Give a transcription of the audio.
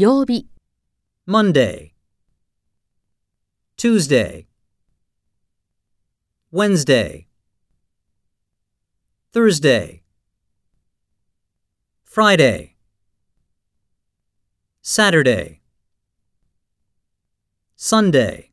曜日、Monday, Tuesday, Wednesday, Thursday, Friday, Saturday, Sunday.